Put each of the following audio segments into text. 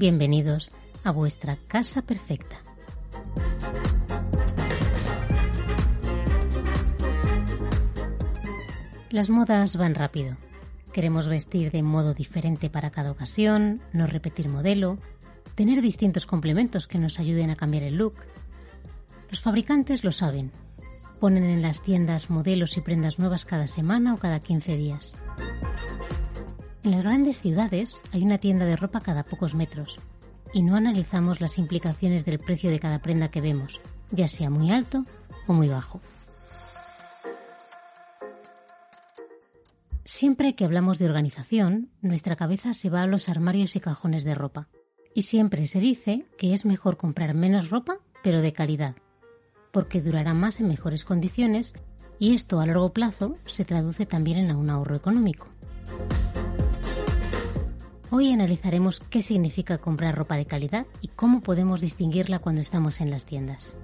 bienvenidos a vuestra casa perfecta. Las modas van rápido. Queremos vestir de modo diferente para cada ocasión, no repetir modelo, tener distintos complementos que nos ayuden a cambiar el look. Los fabricantes lo saben. Ponen en las tiendas modelos y prendas nuevas cada semana o cada 15 días. En las grandes ciudades hay una tienda de ropa cada pocos metros y no analizamos las implicaciones del precio de cada prenda que vemos, ya sea muy alto o muy bajo. Siempre que hablamos de organización, nuestra cabeza se va a los armarios y cajones de ropa. Y siempre se dice que es mejor comprar menos ropa, pero de calidad, porque durará más en mejores condiciones y esto a largo plazo se traduce también en un ahorro económico. Hoy analizaremos qué significa comprar ropa de calidad y cómo podemos distinguirla cuando estamos en las tiendas.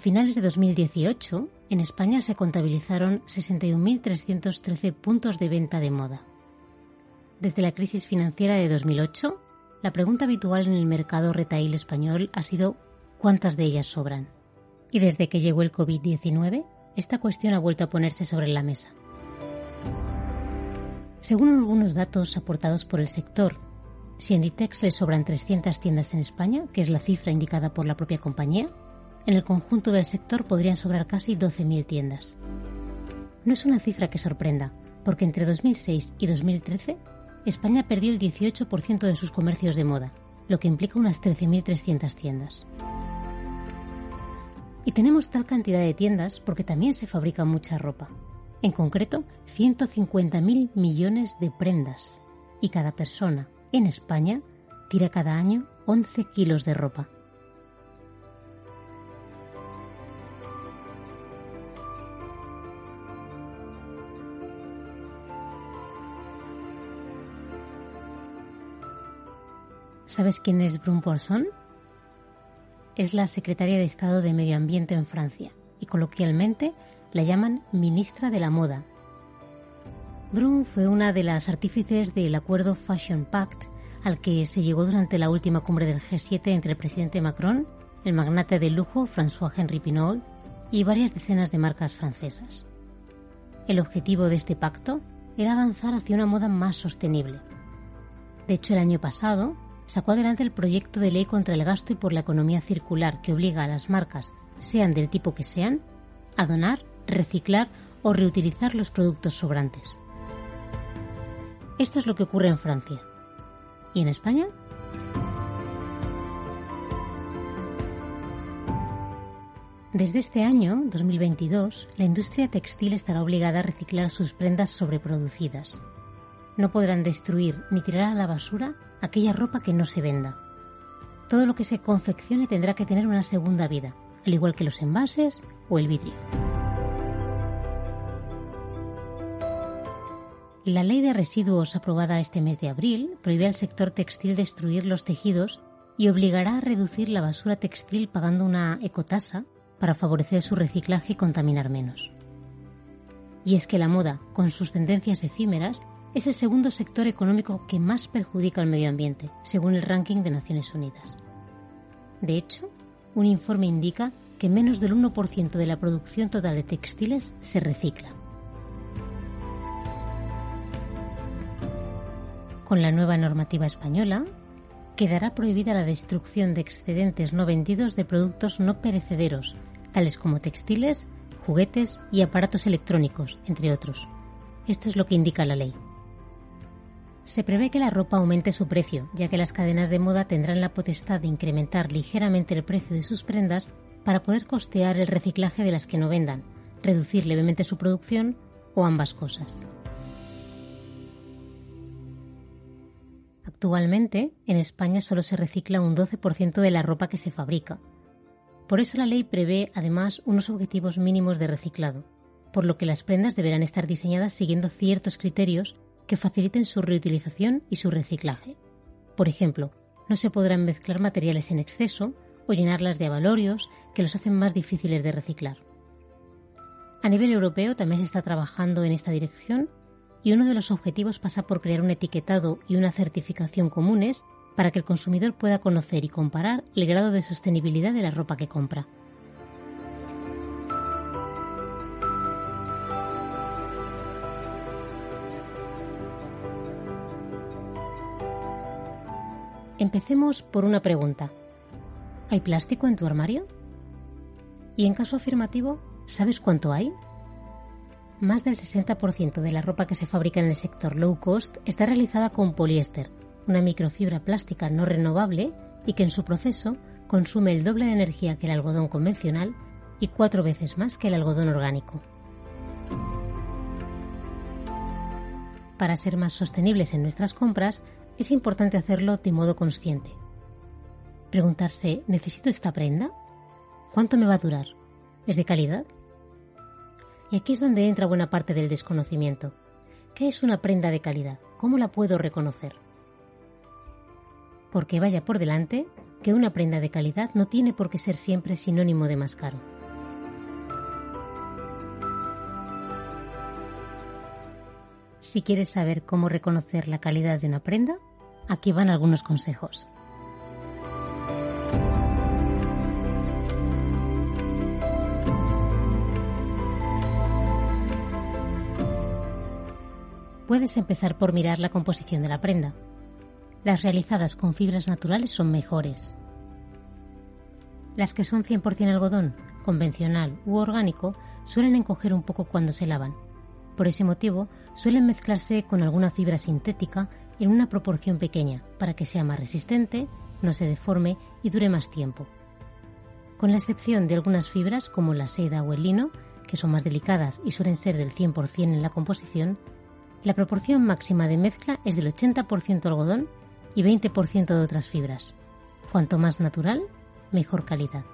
Finales de 2018, en España se contabilizaron 61.313 puntos de venta de moda. Desde la crisis financiera de 2008, la pregunta habitual en el mercado retail español ha sido ¿cuántas de ellas sobran? Y desde que llegó el COVID-19, esta cuestión ha vuelto a ponerse sobre la mesa. Según algunos datos aportados por el sector, si en Inditex le sobran 300 tiendas en España, que es la cifra indicada por la propia compañía, en el conjunto del sector podrían sobrar casi 12.000 tiendas. No es una cifra que sorprenda, porque entre 2006 y 2013 España perdió el 18% de sus comercios de moda, lo que implica unas 13.300 tiendas. Y tenemos tal cantidad de tiendas porque también se fabrica mucha ropa. En concreto, 150.000 millones de prendas. Y cada persona en España tira cada año 11 kilos de ropa. ¿Sabes quién es Brun Poisson? Es la secretaria de Estado de Medio Ambiente en Francia y coloquialmente la llaman ministra de la moda. Brun fue una de las artífices del acuerdo Fashion Pact al que se llegó durante la última cumbre del G7 entre el presidente Macron, el magnate de lujo François-Henri Pinault y varias decenas de marcas francesas. El objetivo de este pacto era avanzar hacia una moda más sostenible. De hecho, el año pasado, sacó adelante el proyecto de ley contra el gasto y por la economía circular que obliga a las marcas, sean del tipo que sean, a donar, reciclar o reutilizar los productos sobrantes. Esto es lo que ocurre en Francia. ¿Y en España? Desde este año, 2022, la industria textil estará obligada a reciclar sus prendas sobreproducidas. No podrán destruir ni tirar a la basura aquella ropa que no se venda. Todo lo que se confeccione tendrá que tener una segunda vida, al igual que los envases o el vidrio. La ley de residuos aprobada este mes de abril prohíbe al sector textil destruir los tejidos y obligará a reducir la basura textil pagando una ecotasa para favorecer su reciclaje y contaminar menos. Y es que la moda, con sus tendencias efímeras, es el segundo sector económico que más perjudica al medio ambiente, según el ranking de Naciones Unidas. De hecho, un informe indica que menos del 1% de la producción total de textiles se recicla. Con la nueva normativa española, quedará prohibida la destrucción de excedentes no vendidos de productos no perecederos, tales como textiles, juguetes y aparatos electrónicos, entre otros. Esto es lo que indica la ley. Se prevé que la ropa aumente su precio, ya que las cadenas de moda tendrán la potestad de incrementar ligeramente el precio de sus prendas para poder costear el reciclaje de las que no vendan, reducir levemente su producción o ambas cosas. Actualmente, en España solo se recicla un 12% de la ropa que se fabrica. Por eso la ley prevé además unos objetivos mínimos de reciclado, por lo que las prendas deberán estar diseñadas siguiendo ciertos criterios que faciliten su reutilización y su reciclaje. Por ejemplo, no se podrán mezclar materiales en exceso o llenarlas de avalorios que los hacen más difíciles de reciclar. A nivel europeo también se está trabajando en esta dirección y uno de los objetivos pasa por crear un etiquetado y una certificación comunes para que el consumidor pueda conocer y comparar el grado de sostenibilidad de la ropa que compra. Empecemos por una pregunta. ¿Hay plástico en tu armario? Y en caso afirmativo, ¿sabes cuánto hay? más del 60% de la ropa que se fabrica en el sector low cost está realizada con poliéster, una microfibra plástica no renovable y que en su proceso consume el doble de energía que el algodón convencional y cuatro veces más que el algodón orgánico. Para ser más sostenibles en nuestras compras, es importante hacerlo de modo consciente. Preguntarse, ¿necesito esta prenda? ¿Cuánto me va a durar? ¿Es de calidad? Y aquí es donde entra buena parte del desconocimiento. ¿Qué es una prenda de calidad? ¿Cómo la puedo reconocer? Porque vaya por delante que una prenda de calidad no tiene por qué ser siempre sinónimo de más caro. Si quieres saber cómo reconocer la calidad de una prenda, aquí van algunos consejos. puedes empezar por mirar la composición de la prenda. Las realizadas con fibras naturales son mejores. Las que son 100% algodón, convencional u orgánico, suelen encoger un poco cuando se lavan. Por ese motivo, suelen mezclarse con alguna fibra sintética en una proporción pequeña para que sea más resistente, no se deforme y dure más tiempo. Con la excepción de algunas fibras como la seda o el lino, que son más delicadas y suelen ser del 100% en la composición, la proporción máxima de mezcla es del 80% algodón y 20% de otras fibras. Cuanto más natural, mejor calidad.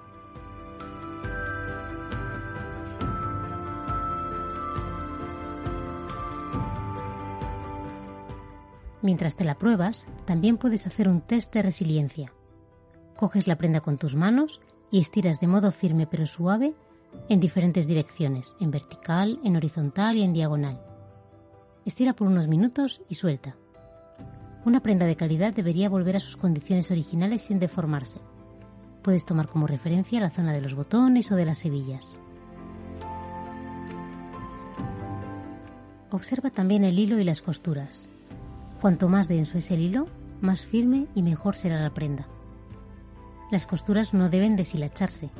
Mientras te la pruebas, también puedes hacer un test de resiliencia. Coges la prenda con tus manos y estiras de modo firme pero suave en diferentes direcciones, en vertical, en horizontal y en diagonal. Estira por unos minutos y suelta. Una prenda de calidad debería volver a sus condiciones originales sin deformarse. Puedes tomar como referencia la zona de los botones o de las hebillas. Observa también el hilo y las costuras. Cuanto más denso es el hilo, más firme y mejor será la prenda. Las costuras no deben deshilacharse.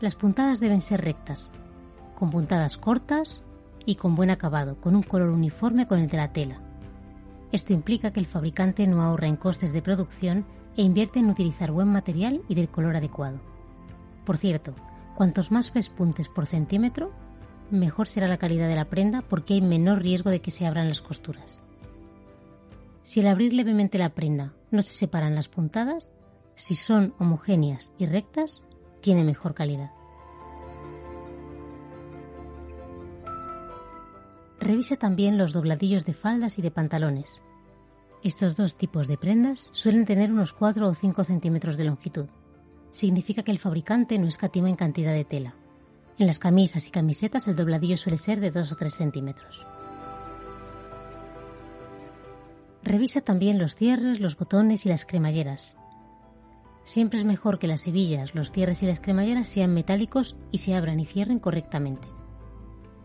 Las puntadas deben ser rectas, con puntadas cortas y con buen acabado, con un color uniforme con el de la tela. Esto implica que el fabricante no ahorra en costes de producción e invierte en utilizar buen material y del color adecuado. Por cierto, cuantos más pespuntes por centímetro, mejor será la calidad de la prenda porque hay menor riesgo de que se abran las costuras. Si al abrir levemente la prenda no se separan las puntadas, si son homogéneas y rectas, tiene mejor calidad. Revisa también los dobladillos de faldas y de pantalones. Estos dos tipos de prendas suelen tener unos 4 o 5 centímetros de longitud. Significa que el fabricante no escatima en cantidad de tela. En las camisas y camisetas el dobladillo suele ser de 2 o 3 centímetros. Revisa también los cierres, los botones y las cremalleras. Siempre es mejor que las hebillas, los cierres y las cremalleras sean metálicos y se abran y cierren correctamente.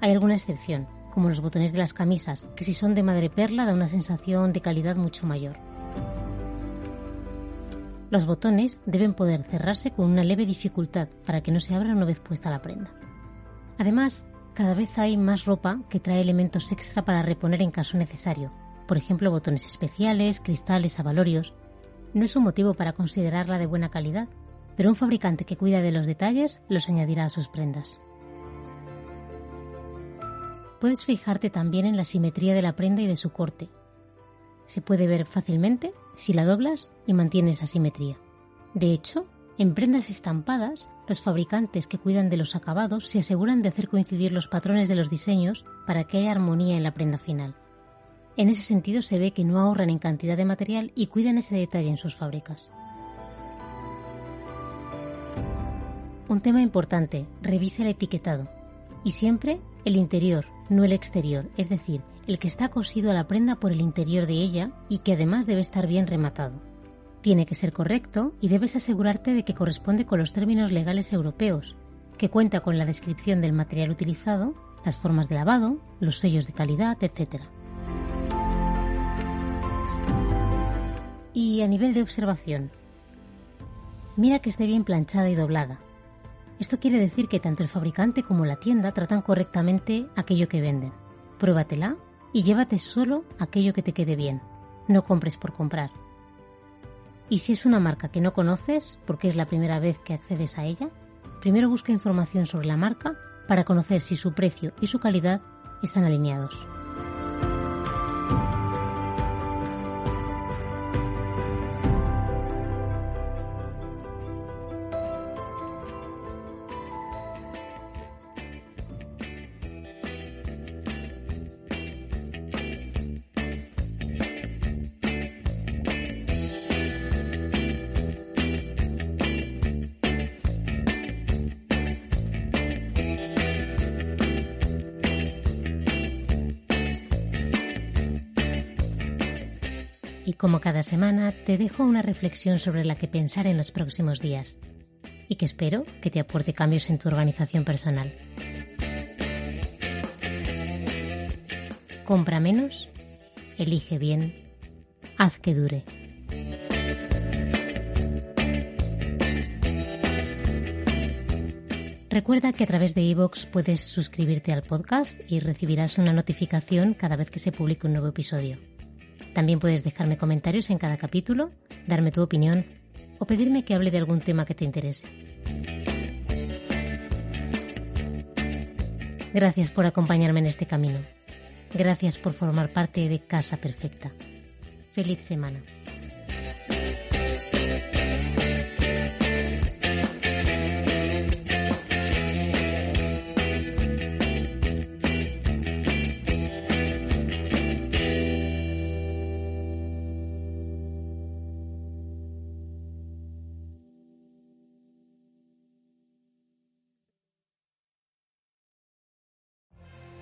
Hay alguna excepción, como los botones de las camisas, que si son de madreperla da una sensación de calidad mucho mayor. Los botones deben poder cerrarse con una leve dificultad para que no se abran una vez puesta la prenda. Además, cada vez hay más ropa que trae elementos extra para reponer en caso necesario, por ejemplo botones especiales, cristales, avalorios. No es un motivo para considerarla de buena calidad, pero un fabricante que cuida de los detalles los añadirá a sus prendas. Puedes fijarte también en la simetría de la prenda y de su corte. Se puede ver fácilmente si la doblas y mantienes esa simetría. De hecho, en prendas estampadas, los fabricantes que cuidan de los acabados se aseguran de hacer coincidir los patrones de los diseños para que haya armonía en la prenda final. En ese sentido se ve que no ahorran en cantidad de material y cuidan ese detalle en sus fábricas. Un tema importante, revisa el etiquetado. Y siempre el interior, no el exterior, es decir, el que está cosido a la prenda por el interior de ella y que además debe estar bien rematado. Tiene que ser correcto y debes asegurarte de que corresponde con los términos legales europeos, que cuenta con la descripción del material utilizado, las formas de lavado, los sellos de calidad, etc. Y a nivel de observación, mira que esté bien planchada y doblada. Esto quiere decir que tanto el fabricante como la tienda tratan correctamente aquello que venden. Pruébatela y llévate solo aquello que te quede bien. No compres por comprar. Y si es una marca que no conoces, porque es la primera vez que accedes a ella, primero busca información sobre la marca para conocer si su precio y su calidad están alineados. Y como cada semana te dejo una reflexión sobre la que pensar en los próximos días y que espero que te aporte cambios en tu organización personal. Compra menos, elige bien, haz que dure. Recuerda que a través de iVoox puedes suscribirte al podcast y recibirás una notificación cada vez que se publique un nuevo episodio. También puedes dejarme comentarios en cada capítulo, darme tu opinión o pedirme que hable de algún tema que te interese. Gracias por acompañarme en este camino. Gracias por formar parte de Casa Perfecta. Feliz semana.